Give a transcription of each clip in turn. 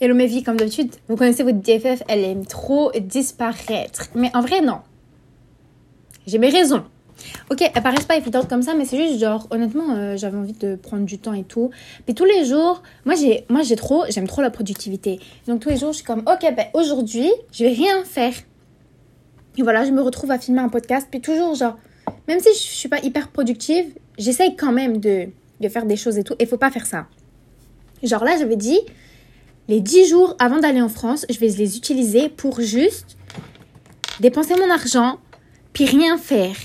Hello mes vies, comme d'habitude, vous connaissez votre DFF, elle aime trop disparaître. Mais en vrai, non. J'ai mes raisons. Ok, elles paraissent pas évidentes comme ça, mais c'est juste genre, honnêtement, euh, j'avais envie de prendre du temps et tout. Puis tous les jours, moi j'ai, moi j'ai trop, j'aime trop la productivité. Donc tous les jours, je suis comme, ok, ben aujourd'hui, je vais rien faire. Et voilà, je me retrouve à filmer un podcast. Puis toujours, genre, même si je suis pas hyper productive, j'essaye quand même de, de faire des choses et tout. Et faut pas faire ça. Genre là, j'avais dit, les 10 jours avant d'aller en France, je vais les utiliser pour juste dépenser mon argent, puis rien faire.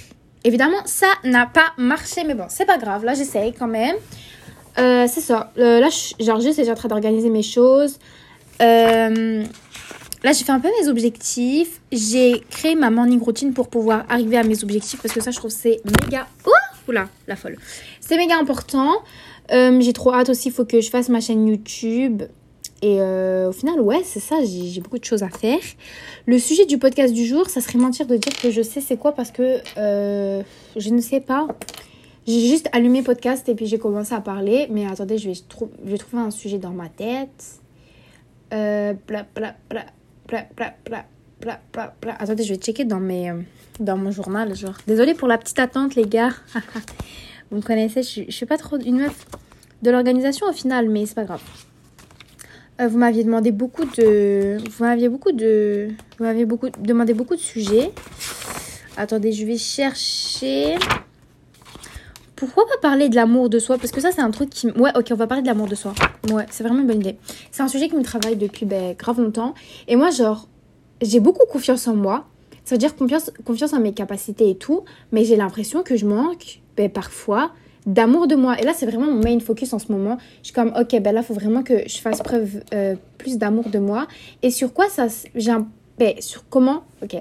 Évidemment, ça n'a pas marché, mais bon, c'est pas grave. Là, j'essaye quand même. Euh, c'est ça. Euh, là, je, juste, en train d'organiser mes choses. Euh, là, j'ai fait un peu mes objectifs. J'ai créé ma morning routine pour pouvoir arriver à mes objectifs parce que ça, je trouve c'est méga. Oh Oula, la folle. C'est méga important. j'ai trop hâte aussi. Il faut que je fasse ma chaîne YouTube. Et euh, au final, ouais, c'est ça, j'ai beaucoup de choses à faire. Le sujet du podcast du jour, ça serait mentir de dire que je sais c'est quoi parce que euh, je ne sais pas. J'ai juste allumé podcast et puis j'ai commencé à parler. Mais attendez, je vais, je vais trouver un sujet dans ma tête. Euh, bla, bla, bla, bla, bla, bla, bla, bla, bla. Attendez, je vais checker dans, mes, dans mon journal. Genre. Désolée pour la petite attente, les gars. Vous me connaissez, je, je suis pas trop une meuf de l'organisation au final, mais c'est pas grave. Euh, vous m'aviez demandé beaucoup de. Vous m'aviez beaucoup de. Vous m'aviez beaucoup demandé beaucoup de sujets. Attendez, je vais chercher. Pourquoi pas parler de l'amour de soi? Parce que ça, c'est un truc qui. Ouais, ok, on va parler de l'amour de soi. Ouais, c'est vraiment une bonne idée. C'est un sujet qui me travaille depuis ben, grave longtemps. Et moi, genre, j'ai beaucoup confiance en moi. Ça veut dire confiance, confiance en mes capacités et tout. Mais j'ai l'impression que je manque, ben, parfois, d'amour de moi. Et là, c'est vraiment mon main focus en ce moment. Je suis comme, ok, ben là, faut vraiment que je fasse preuve euh, plus d'amour de moi. Et sur quoi ça. J'ai un. Ben, sur comment. Ok,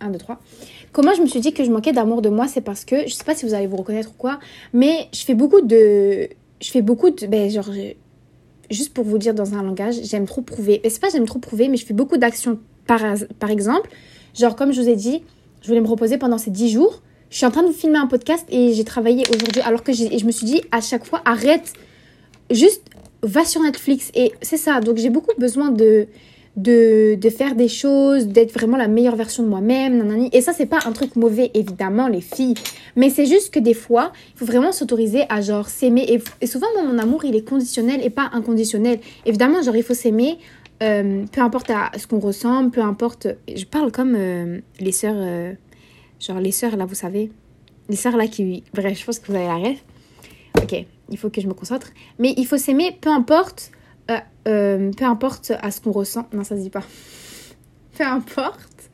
1, 2, 3. Comment je me suis dit que je manquais d'amour de moi, c'est parce que, je sais pas si vous allez vous reconnaître ou quoi, mais je fais beaucoup de. Je fais beaucoup de. Ben, genre. Juste pour vous dire dans un langage, j'aime trop prouver. Ben, c'est pas j'aime trop prouver, mais je fais beaucoup d'actions par, par exemple. Genre, comme je vous ai dit, je voulais me reposer pendant ces 10 jours je suis en train de vous filmer un podcast et j'ai travaillé aujourd'hui alors que je me suis dit à chaque fois arrête juste va sur Netflix et c'est ça donc j'ai beaucoup besoin de de, de faire des choses, d'être vraiment la meilleure version de moi-même, Et ça, c'est pas un truc mauvais, évidemment, les filles. Mais c'est juste que des fois, il faut vraiment s'autoriser à genre s'aimer. Et, souvent, mon amour, il est conditionnel et pas inconditionnel. Évidemment, genre, il faut s'aimer, euh, peu importe à ce qu'on ressemble, peu importe. Je parle comme euh, les sœurs. Euh, Genre les sœurs là, vous savez. Les sœurs là qui... Bref, je pense que vous avez la rêve. Ok, il faut que je me concentre. Mais il faut s'aimer, peu importe... Euh, euh, peu importe à ce qu'on ressent. Non, ça se dit pas. peu importe.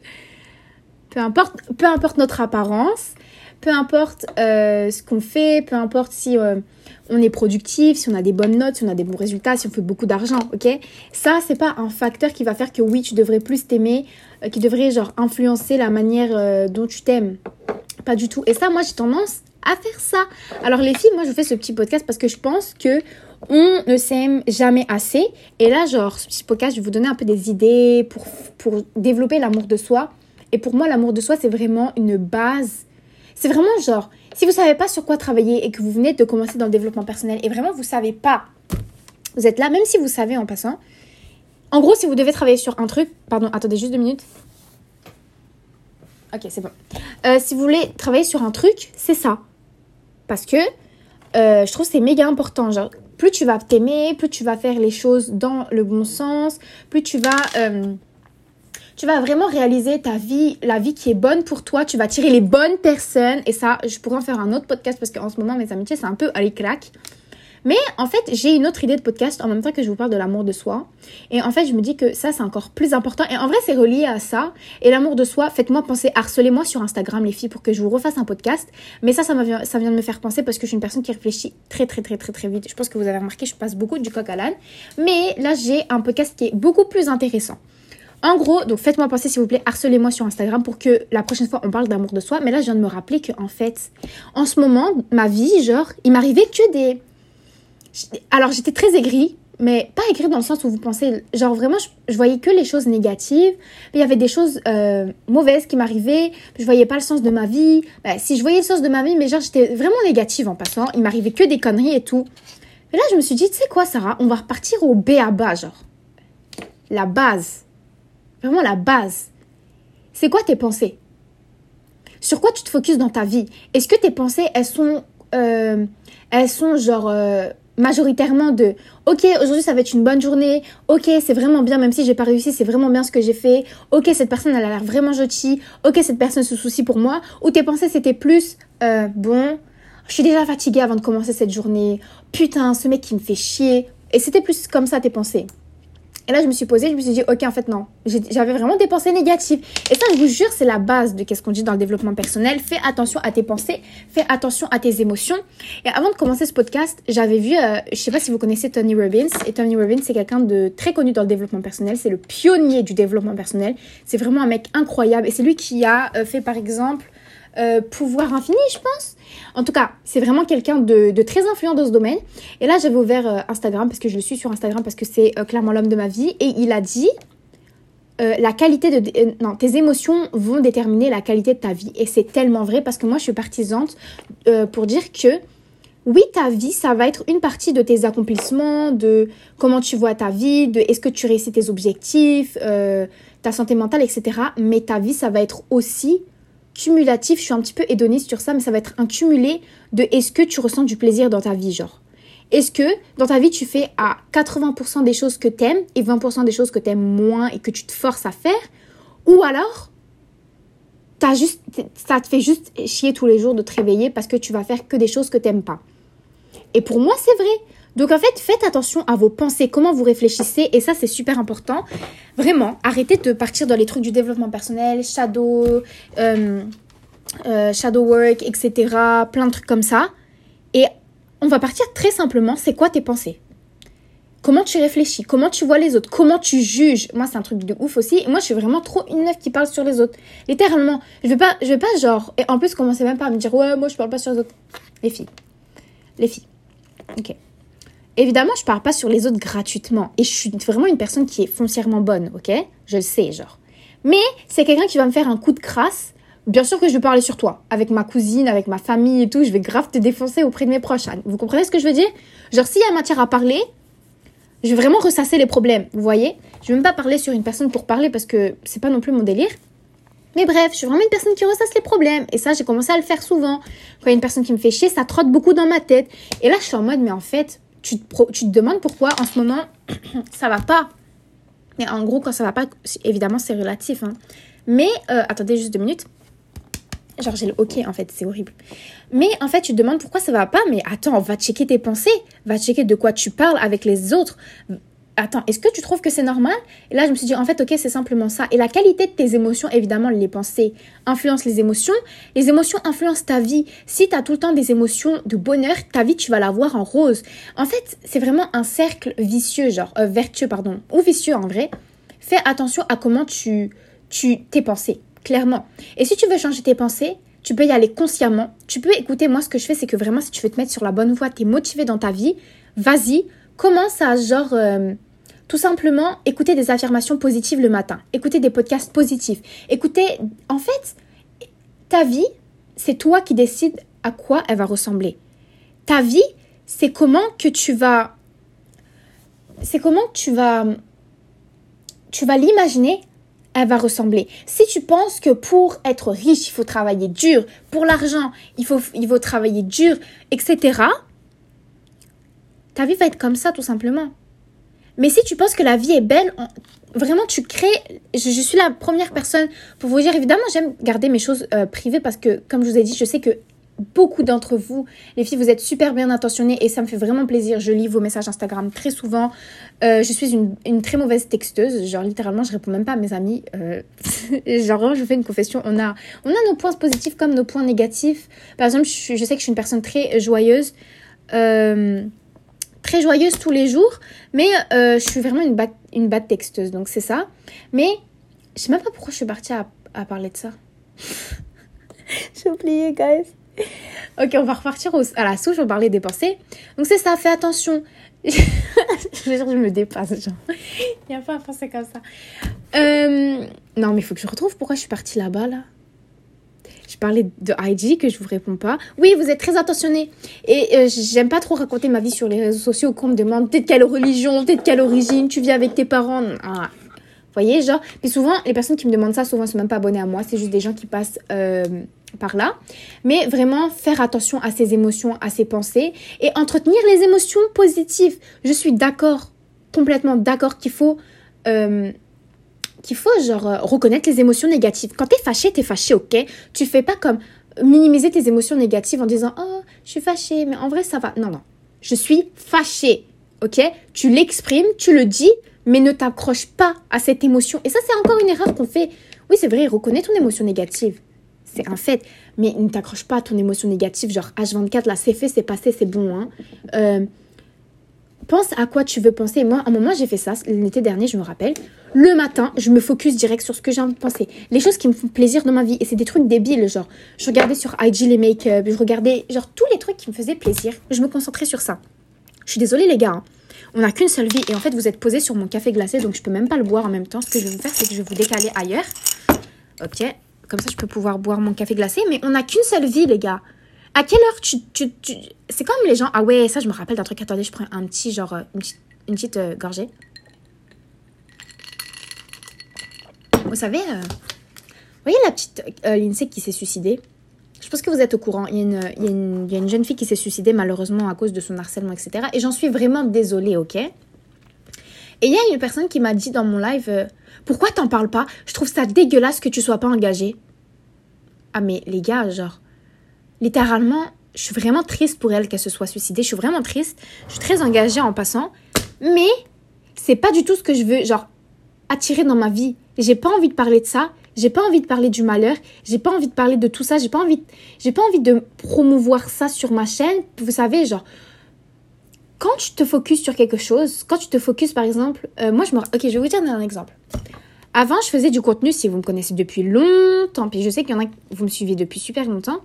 Peu importe, peu importe notre apparence. Peu importe euh, ce qu'on fait. Peu importe si on est productif, si on a des bonnes notes, si on a des bons résultats, si on fait beaucoup d'argent, ok? Ça, c'est pas un facteur qui va faire que oui, tu devrais plus t'aimer, euh, qui devrait genre influencer la manière euh, dont tu t'aimes. Pas du tout. Et ça, moi, j'ai tendance à faire ça. Alors les filles, moi, je fais ce petit podcast parce que je pense que on ne s'aime jamais assez. Et là, genre, ce petit podcast, je vais vous donner un peu des idées pour, pour développer l'amour de soi. Et pour moi, l'amour de soi, c'est vraiment une base. C'est vraiment genre, si vous savez pas sur quoi travailler et que vous venez de commencer dans le développement personnel et vraiment vous savez pas, vous êtes là, même si vous savez en passant. En gros, si vous devez travailler sur un truc, pardon, attendez juste deux minutes. Ok, c'est bon. Euh, si vous voulez travailler sur un truc, c'est ça. Parce que euh, je trouve c'est méga important. Genre, plus tu vas t'aimer, plus tu vas faire les choses dans le bon sens, plus tu vas euh, tu vas vraiment réaliser ta vie, la vie qui est bonne pour toi. Tu vas tirer les bonnes personnes. Et ça, je pourrais en faire un autre podcast parce qu'en ce moment, mes amitiés, c'est un peu à l'éclac. Mais en fait, j'ai une autre idée de podcast en même temps que je vous parle de l'amour de soi. Et en fait, je me dis que ça, c'est encore plus important. Et en vrai, c'est relié à ça. Et l'amour de soi, faites-moi penser, harcelez-moi sur Instagram, les filles, pour que je vous refasse un podcast. Mais ça, ça, vient, ça vient de me faire penser parce que je suis une personne qui réfléchit très, très, très, très, très vite. Je pense que vous avez remarqué, je passe beaucoup du coq à l'âne. Mais là, j'ai un podcast qui est beaucoup plus intéressant. En gros, donc faites-moi penser s'il vous plaît, harcelez-moi sur Instagram pour que la prochaine fois on parle d'amour de soi. Mais là, je viens de me rappeler que en fait, en ce moment, ma vie, genre, il m'arrivait que des. Alors j'étais très aigrie, mais pas aigrie dans le sens où vous pensez. Genre vraiment, je, voyais que les choses négatives. Il y avait des choses euh, mauvaises qui m'arrivaient. Je voyais pas le sens de ma vie. Ben, si je voyais le sens de ma vie, mais genre j'étais vraiment négative en passant. Il m'arrivait que des conneries et tout. Et là, je me suis dit, tu sais quoi, Sarah, on va repartir au B à bas, genre la base. Vraiment la base. C'est quoi tes pensées? Sur quoi tu te focuses dans ta vie? Est-ce que tes pensées, elles sont, euh, elles sont genre euh, majoritairement de OK, aujourd'hui ça va être une bonne journée. OK, c'est vraiment bien, même si j'ai pas réussi, c'est vraiment bien ce que j'ai fait. OK, cette personne, elle a l'air vraiment gentille. OK, cette personne se soucie pour moi. Ou tes pensées, c'était plus euh, bon, je suis déjà fatiguée avant de commencer cette journée. Putain, ce mec qui me fait chier. Et c'était plus comme ça tes pensées? Et là, je me suis posée, je me suis dit, ok, en fait, non. J'avais vraiment des pensées négatives. Et ça, je vous jure, c'est la base de qu'est-ce qu'on dit dans le développement personnel. Fais attention à tes pensées, fais attention à tes émotions. Et avant de commencer ce podcast, j'avais vu, euh, je sais pas si vous connaissez Tony Robbins. Et Tony Robbins, c'est quelqu'un de très connu dans le développement personnel. C'est le pionnier du développement personnel. C'est vraiment un mec incroyable. Et c'est lui qui a euh, fait, par exemple, euh, pouvoir infini, je pense. En tout cas, c'est vraiment quelqu'un de, très influent dans ce domaine. Et là, j'avais ouvert euh, Instagram parce que je le suis sur Instagram parce que c'est euh, clairement l'homme de ma vie. Et il a dit la qualité de. non, tes émotions vont déterminer la qualité de ta vie. Et c'est tellement vrai parce que moi, je suis partisante pour dire que. Oui, ta vie, ça va être une partie de tes accomplissements, de comment tu vois ta vie, de est-ce que tu réussis tes objectifs, ta santé mentale, etc. Mais ta vie, ça va être aussi cumulatif, je suis un petit peu hédoniste sur ça, mais ça va être un cumulé de est-ce que tu ressens du plaisir dans ta vie, genre. Est-ce que dans ta vie, tu fais à 80% des choses que t'aimes et 20% des choses que t'aimes moins et que tu te forces à faire? Ou alors, as juste, ça te fait juste chier tous les jours de te réveiller parce que tu vas faire que des choses que t'aimes pas. Et pour moi, c'est vrai. Donc en fait, faites attention à vos pensées, comment vous réfléchissez, et ça c'est super important. Vraiment, arrêtez de partir dans les trucs du développement personnel, shadow, euh, euh, shadow work, etc. Plein de trucs comme ça. Et on va partir très simplement, c'est quoi tes pensées? Comment tu réfléchis? Comment tu vois les autres? Comment tu juges? Moi, c'est un truc de ouf aussi. moi, je suis vraiment trop une meuf qui parle sur les autres. Littéralement. Je vais pas, je vais pas genre. Et en plus, commencer même pas à me dire, ouais, moi, je parle pas sur les autres. Les filles. Les filles. Ok. Évidemment, je parle pas sur les autres gratuitement. Et je suis vraiment une personne qui est foncièrement bonne, ok? Je le sais, genre. Mais c'est quelqu'un qui va me faire un coup de crasse. Bien sûr que je vais parler sur toi. Avec ma cousine, avec ma famille et tout. Je vais grave te défoncer auprès de mes proches. Vous comprenez ce que je veux dire? Genre, s'il y a matière à parler, je vais vraiment ressasser les problèmes. Vous voyez? Je vais même pas parler sur une personne pour parler parce que c'est pas non plus mon délire. Mais bref, je suis vraiment une personne qui ressasse les problèmes. Et ça, j'ai commencé à le faire souvent. Quand il y a une personne qui me fait chier, ça trotte beaucoup dans ma tête. Et là, je suis en mode, mais en fait, tu te, demandes pourquoi en ce moment ça va pas. Mais en gros, quand ça va pas, évidemment, c'est relatif. Hein. Mais, euh, attendez juste deux minutes. Genre, j'ai le OK, en fait, c'est horrible. Mais en fait, tu te demandes pourquoi ça va pas. Mais attends, va checker tes pensées. Va checker de quoi tu parles avec les autres attends, est-ce que tu trouves que c'est normal? Et là, je me suis dit, en fait, ok, c'est simplement ça. Et la qualité de tes émotions, évidemment, les pensées influencent les émotions. Les émotions influencent ta vie. Si tu as tout le temps des émotions de bonheur, ta vie, tu vas la voir en rose. En fait, c'est vraiment un cercle vicieux, genre, euh, vertueux, pardon, ou vicieux en vrai. Fais attention à comment tu, tu, tes pensées, clairement. Et si tu veux changer tes pensées, tu peux y aller consciemment. Tu peux écouter, moi, ce que je fais, c'est que vraiment, si tu veux te mettre sur la bonne voie, tu es motivé dans ta vie, vas-y, commence à, genre... Euh, tout simplement, écouter des affirmations positives le matin, écouter des podcasts positifs, écouter... En fait, ta vie, c'est toi qui décides à quoi elle va ressembler. Ta vie, c'est comment que tu vas... C'est comment que tu vas... Tu vas l'imaginer, elle va ressembler. Si tu penses que pour être riche, il faut travailler dur, pour l'argent, il faut, il faut travailler dur, etc., ta vie va être comme ça tout simplement. Mais si tu penses que la vie est belle, vraiment tu crées. Je, suis la première personne pour vous dire, évidemment, j'aime garder mes choses euh, privées parce que, comme je vous ai dit, je sais que beaucoup d'entre vous, les filles, vous êtes super bien intentionnées et ça me fait vraiment plaisir. Je lis vos messages Instagram très souvent. Euh, je suis une, très mauvaise texteuse. Genre, littéralement, je réponds même pas à mes amis. Euh, genre, je fais une confession. On a, on a nos points positifs comme nos points négatifs. Par exemple, je, je sais que je suis une personne très joyeuse. Euh, très joyeuse tous les jours, mais euh, je suis vraiment une, bad, une bad texteuse, donc c'est ça. Mais je sais même pas pourquoi je suis partie à, parler de ça. J'ai oublié, guys. Ok, on va repartir à la souche, on parlait des pensées. Donc c'est ça, fais attention. je veux dire, je me dépasse, genre. Il n'y a pas à penser comme ça. Euh, non, mais il faut que je retrouve pourquoi je suis partie là-bas, là. Parlais de IG que je vous réponds pas. Oui, vous êtes très attentionné. Et euh, j'aime pas trop raconter ma vie sur les réseaux sociaux qu'on me demande de quelle religion, de quelle origine, tu vis avec tes parents. Ah. Vous voyez, genre. Mais souvent, les personnes qui me demandent ça, souvent, sont même pas abonnées à moi. C'est juste des gens qui passent euh, par là. Mais vraiment, faire attention à ses émotions, à ses pensées et entretenir les émotions positives. Je suis d'accord, complètement d'accord qu'il faut. Euh, qu'il faut genre euh, reconnaître les émotions négatives. Quand t'es fâché, t'es fâché, ok? Tu fais pas comme minimiser tes émotions négatives en disant oh je suis fâché, mais en vrai ça va. Non non, je suis fâché, ok? Tu l'exprimes, tu le dis, mais ne t'accroche pas à cette émotion. Et ça c'est encore une erreur qu'on fait. Oui c'est vrai, reconnais ton émotion négative, c'est un fait, mais ne t'accroche pas à ton émotion négative. Genre H24 là c'est fait, c'est passé, c'est bon. Hein. Euh, pense à quoi tu veux penser. Moi, à un moment, j'ai fait ça l'été dernier, je me rappelle. Le matin, je me focus direct sur ce que j'ai envie de penser. Les choses qui me font plaisir dans ma vie. Et c'est des trucs débiles, genre, je regardais sur IG les make-up, je regardais, genre, tous les trucs qui me faisaient plaisir. Je me concentrais sur ça. Je suis désolée, les gars. Hein. On n'a qu'une seule vie. Et en fait, vous êtes posé sur mon café glacé, donc je peux même pas le boire en même temps. Ce que je vais vous faire, c'est que je vais vous décaler ailleurs. Ok. Comme ça, je peux pouvoir boire mon café glacé. Mais on n'a qu'une seule vie, les gars. À quelle heure tu... tu, tu... C'est comme les gens... Ah ouais, ça, je me rappelle d'un truc. Attendez, je prends un petit, genre, euh, une petite, une petite euh, gorgée. Vous savez, euh, vous voyez la petite euh, Lindsay qui s'est suicidée? Je pense que vous êtes au courant. Il y, a une, il, y a une, il y a une jeune fille qui s'est suicidée malheureusement à cause de son harcèlement, etc. Et j'en suis vraiment désolée, ok? Et il y a une personne qui m'a dit dans mon live Pourquoi t'en parles pas? Je trouve ça dégueulasse que tu sois pas engagée. Ah, mais les gars, genre littéralement, je suis vraiment triste pour elle qu'elle se soit suicidée. Je suis vraiment triste. Je suis très engagée en passant. Mais c'est pas du tout ce que je veux, genre, attirer dans ma vie. J'ai pas envie de parler de ça. J'ai pas envie de parler du malheur. J'ai pas envie de parler de tout ça. J'ai pas envie, pas envie de promouvoir ça sur ma chaîne. Vous savez, genre, quand tu te focuses sur quelque chose, quand tu te focuses, par exemple, euh, moi, je me, ok, je vais vous dire un exemple. Avant, je faisais du contenu, si vous me connaissez depuis longtemps, puis je sais qu'il y en a, vous me suivez depuis super longtemps.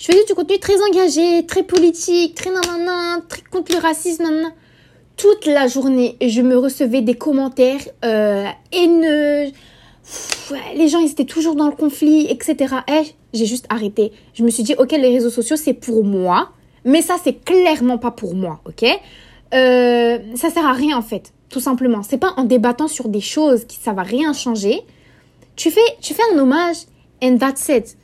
Je faisais du contenu très engagé, très politique, très nanana, très contre le racisme, nanana. Toute la journée, je me recevais des commentaires euh, haineux. les gens, ils étaient toujours dans le conflit, etc. Et j'ai juste arrêté. Je me suis dit, ok, les réseaux sociaux, c'est pour moi. Mais ça, c'est clairement pas pour moi, ok? Euh, Ça sert à rien, en fait. Tout simplement. C'est pas en débattant sur des choses qui ça va rien changer. Tu fais, tu fais un hommage and that's it.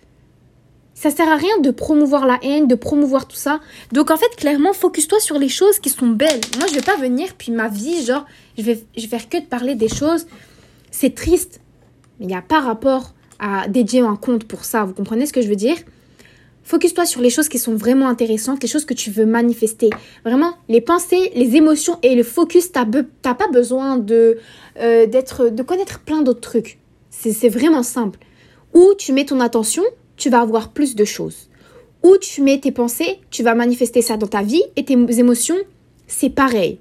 Ça sert à rien de promouvoir la haine, de promouvoir tout ça. Donc en fait, clairement, focus-toi sur les choses qui sont belles. Moi, je vais pas venir puis ma vie, genre, je vais, je vais faire que de parler des choses. C'est triste, mais il n'y a pas rapport à dédier un compte pour ça. Vous comprenez ce que je veux dire? Focus-toi sur les choses qui sont vraiment intéressantes, les choses que tu veux manifester. Vraiment, les pensées, les émotions et le focus, tu n'as pas besoin de, euh, d'être, de connaître plein d'autres trucs. C'est vraiment simple. Où tu mets ton attention, tu vas avoir plus de choses. Où tu mets tes pensées, tu vas manifester ça dans ta vie et tes émotions, c'est pareil.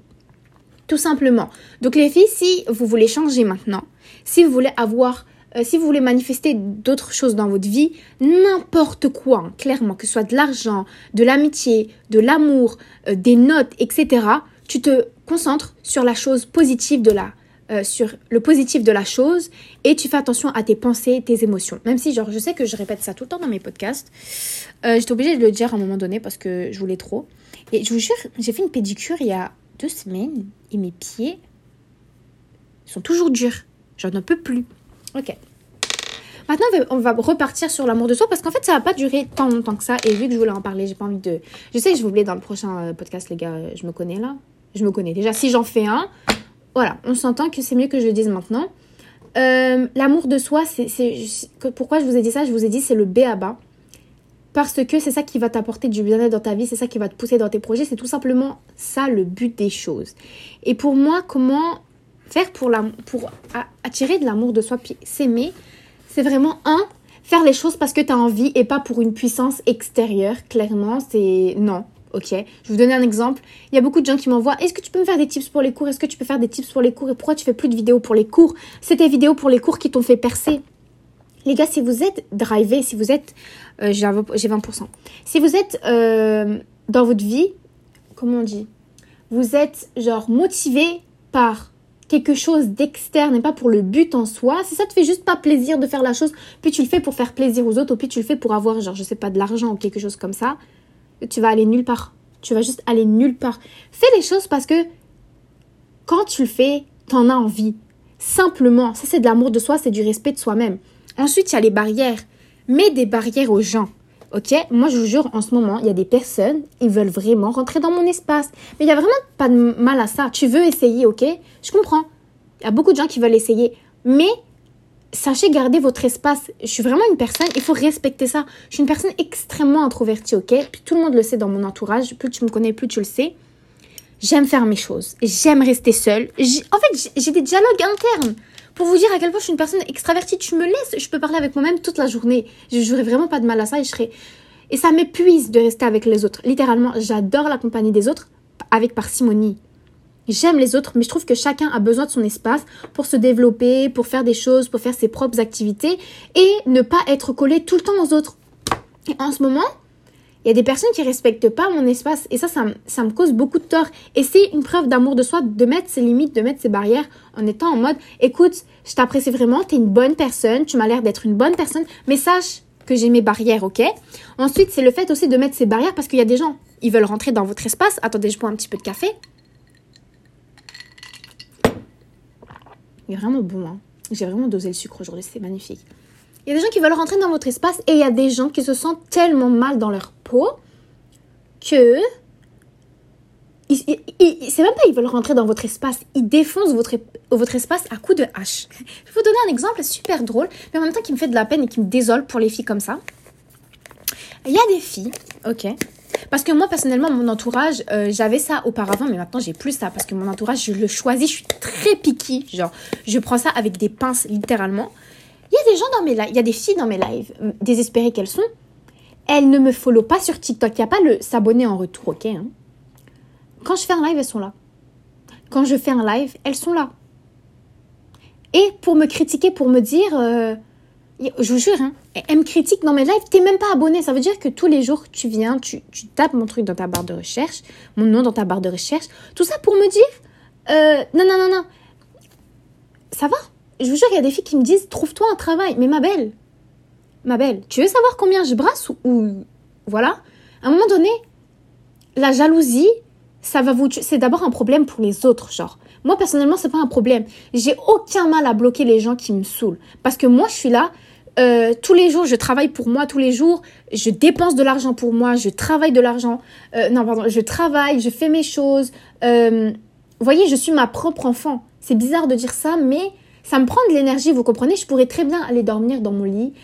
Tout simplement. Donc les filles, si vous voulez changer maintenant, si vous voulez avoir, euh, si vous voulez manifester d'autres choses dans votre vie, n'importe quoi, hein, clairement, que ce soit de l'argent, de l'amitié, de l'amour, euh, des notes, etc., tu te concentres sur la chose positive de la, euh, sur le positif de la chose et tu fais attention à tes pensées, tes émotions. Même si, genre, je sais que je répète ça tout le temps dans mes podcasts. Euh, J'étais obligée de le dire à un moment donné parce que je voulais trop. Et je vous jure, j'ai fait une pédicure il y a deux semaines et mes pieds sont toujours durs. J'en peux plus. Ok. Maintenant, on va repartir sur l'amour de soi parce qu'en fait, ça va pas durer tant longtemps que ça. Et vu que je voulais en parler, j'ai pas envie de. Je sais que je vous voulais dans le prochain euh, podcast, les gars. Je me connais là. Je me connais déjà. Si j'en fais un, voilà, on s'entend que c'est mieux que je le dise maintenant. Euh, l'amour de soi, c'est pourquoi je vous ai dit ça? Je vous ai dit c'est le B à bas. Parce que c'est ça qui va t'apporter du bien-être dans ta vie, c'est ça qui va te pousser dans tes projets, c'est tout simplement ça le but des choses. Et pour moi, comment faire pour, pour attirer de l'amour de soi, puis s'aimer, c'est vraiment un, faire les choses parce que tu as envie et pas pour une puissance extérieure, clairement, c'est non. Ok, je vais vous donner un exemple. Il y a beaucoup de gens qui m'envoient Est-ce que tu peux me faire des tips pour les cours? Est-ce que tu peux faire des tips pour les cours? Et pourquoi tu fais plus de vidéos pour les cours? C'est tes vidéos pour les cours qui t'ont fait percer. Les gars, si vous êtes drivé, si vous êtes. Euh, j'ai 20%. Si vous êtes euh, dans votre vie, comment on dit? Vous êtes genre motivé par quelque chose d'externe et pas pour le but en soi, si ça te fait juste pas plaisir de faire la chose, puis tu le fais pour faire plaisir aux autres, ou puis tu le fais pour avoir, genre, je sais pas, de l'argent ou quelque chose comme ça, tu vas aller nulle part. Tu vas juste aller nulle part. Fais les choses parce que quand tu le fais, t'en as envie. Simplement, ça c'est de l'amour de soi, c'est du respect de soi-même. Ensuite, il y a les barrières. Mets des barrières aux gens. Ok? Moi, je vous jure, en ce moment, il y a des personnes, ils veulent vraiment rentrer dans mon espace. Mais il n'y a vraiment pas de mal à ça. Tu veux essayer, ok? Je comprends. Il y a beaucoup de gens qui veulent essayer. Mais sachez garder votre espace. Je suis vraiment une personne, il faut respecter ça. Je suis une personne extrêmement introvertie, ok? Puis tout le monde le sait dans mon entourage. Plus tu me connais, plus tu le sais. J'aime faire mes choses. J'aime rester seule. En fait, j'ai des dialogues internes. Pour vous dire à quel point je suis une personne extravertie, tu me laisses, je peux parler avec moi-même toute la journée. Je n'aurais vraiment pas de mal à ça et je serais... Et ça m'épuise de rester avec les autres. Littéralement, j'adore la compagnie des autres avec parcimonie. J'aime les autres, mais je trouve que chacun a besoin de son espace pour se développer, pour faire des choses, pour faire ses propres activités et ne pas être collé tout le temps aux autres. Et en ce moment, il y a des personnes qui respectent pas mon espace et ça, ça, ça me cause beaucoup de tort. Et c'est une preuve d'amour de soi de mettre ses limites, de mettre ses barrières en étant en mode, écoute, je t'apprécie vraiment, tu es une bonne personne, tu m'as l'air d'être une bonne personne, mais sache que j'ai mes barrières, ok? Ensuite, c'est le fait aussi de mettre ses barrières parce qu'il y a des gens, ils veulent rentrer dans votre espace. Attendez, je bois un petit peu de café. Est vraiment bon, hein J'ai vraiment dosé le sucre aujourd'hui, c'est magnifique. Il y a des gens qui veulent rentrer dans votre espace et il y a des gens qui se sentent tellement mal dans leur peau que c'est même pas ils veulent rentrer dans votre espace, ils défoncent votre, votre espace à coups de hache. Je vais vous donner un exemple super drôle, mais en même temps qui me fait de la peine et qui me désole pour les filles comme ça. Il y a des filles, ok, parce que moi personnellement mon entourage, euh, j'avais ça auparavant, mais maintenant j'ai plus ça parce que mon entourage je le choisis, je suis très picky, genre je prends ça avec des pinces littéralement. Il y a des gens dans mes lives, il y a des filles dans mes lives, désespérées qu'elles sont, elles ne me follow pas sur TikTok. Il n'y a pas le s'abonner en retour, ok hein. Quand je fais un live, elles sont là. Quand je fais un live, elles sont là. Et pour me critiquer, pour me dire, euh, je vous jure, hein, elles me critiquent dans mes lives, t'es même pas abonné. Ça veut dire que tous les jours, tu viens, tu, tapes mon truc dans ta barre de recherche, mon nom dans ta barre de recherche, tout ça pour me dire, euh, non, non, non, non, ça va? Je vous jure, il y a des filles qui me disent trouve-toi un travail. Mais ma belle, ma belle, tu veux savoir combien je brasse ou, voilà? À un moment donné, la jalousie, ça va vous c'est d'abord un problème pour les autres, genre. Moi personnellement, c'est pas un problème. J'ai aucun mal à bloquer les gens qui me saoulent parce que moi je suis là euh, tous les jours, je travaille pour moi tous les jours, je dépense de l'argent pour moi, je travaille de l'argent. Euh, non, pardon, je travaille, je fais mes choses. Euh, vous voyez, je suis ma propre enfant. C'est bizarre de dire ça, mais ça me prend de l'énergie, vous comprenez? Je pourrais très bien aller dormir dans mon lit,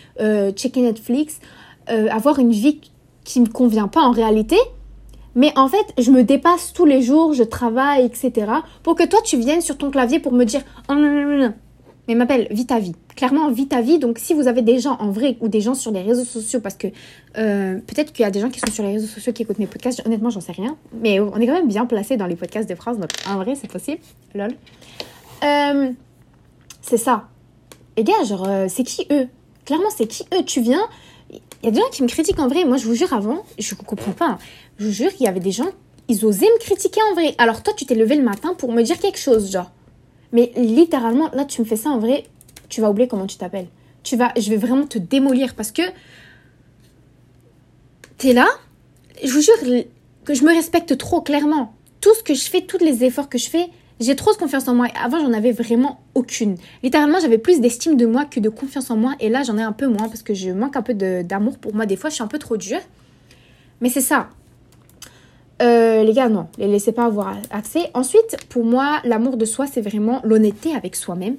checker Netflix, avoir une vie qui ne me convient pas en réalité. Mais en fait, je me dépasse tous les jours, je travaille, etc. Pour que toi, tu viennes sur ton clavier pour me dire oh, non, non, non. Mais m'appelle, vis ta vie. Clairement, vis ta vie. Donc, si vous avez des gens en vrai ou des gens sur les réseaux sociaux, parce que euh, peut-être qu'il y a des gens qui sont sur les réseaux sociaux qui écoutent mes podcasts, honnêtement, j'en sais rien. Mais on est quand même bien placé dans les podcasts de France. Donc, en vrai, c'est possible. Lol. Euh, c'est ça. Et gars, genre, euh, c'est qui eux? Clairement, c'est qui eux? Tu viens. Il y a des gens qui me critiquent en vrai. Moi, je vous jure, avant, je ne comprends pas. Hein. Je vous jure qu'il y avait des gens, ils osaient me critiquer en vrai. Alors, toi, tu t'es levé le matin pour me dire quelque chose, genre. Mais littéralement, là, tu me fais ça en vrai, tu vas oublier comment tu t'appelles. Tu vas, je vais vraiment te démolir parce que t'es là. Je vous jure que je me respecte trop clairement. Tout ce que je fais, tous les efforts que je fais, j'ai trop de confiance en moi. Avant, j'en avais vraiment aucune. Littéralement, j'avais plus d'estime de moi que de confiance en moi. Et là, j'en ai un peu moins parce que je manque un peu d'amour pour moi. Des fois, je suis un peu trop dure. Mais c'est ça. Euh, les gars, non, les laissez pas avoir accès. Ensuite, pour moi, l'amour de soi, c'est vraiment l'honnêteté avec soi-même.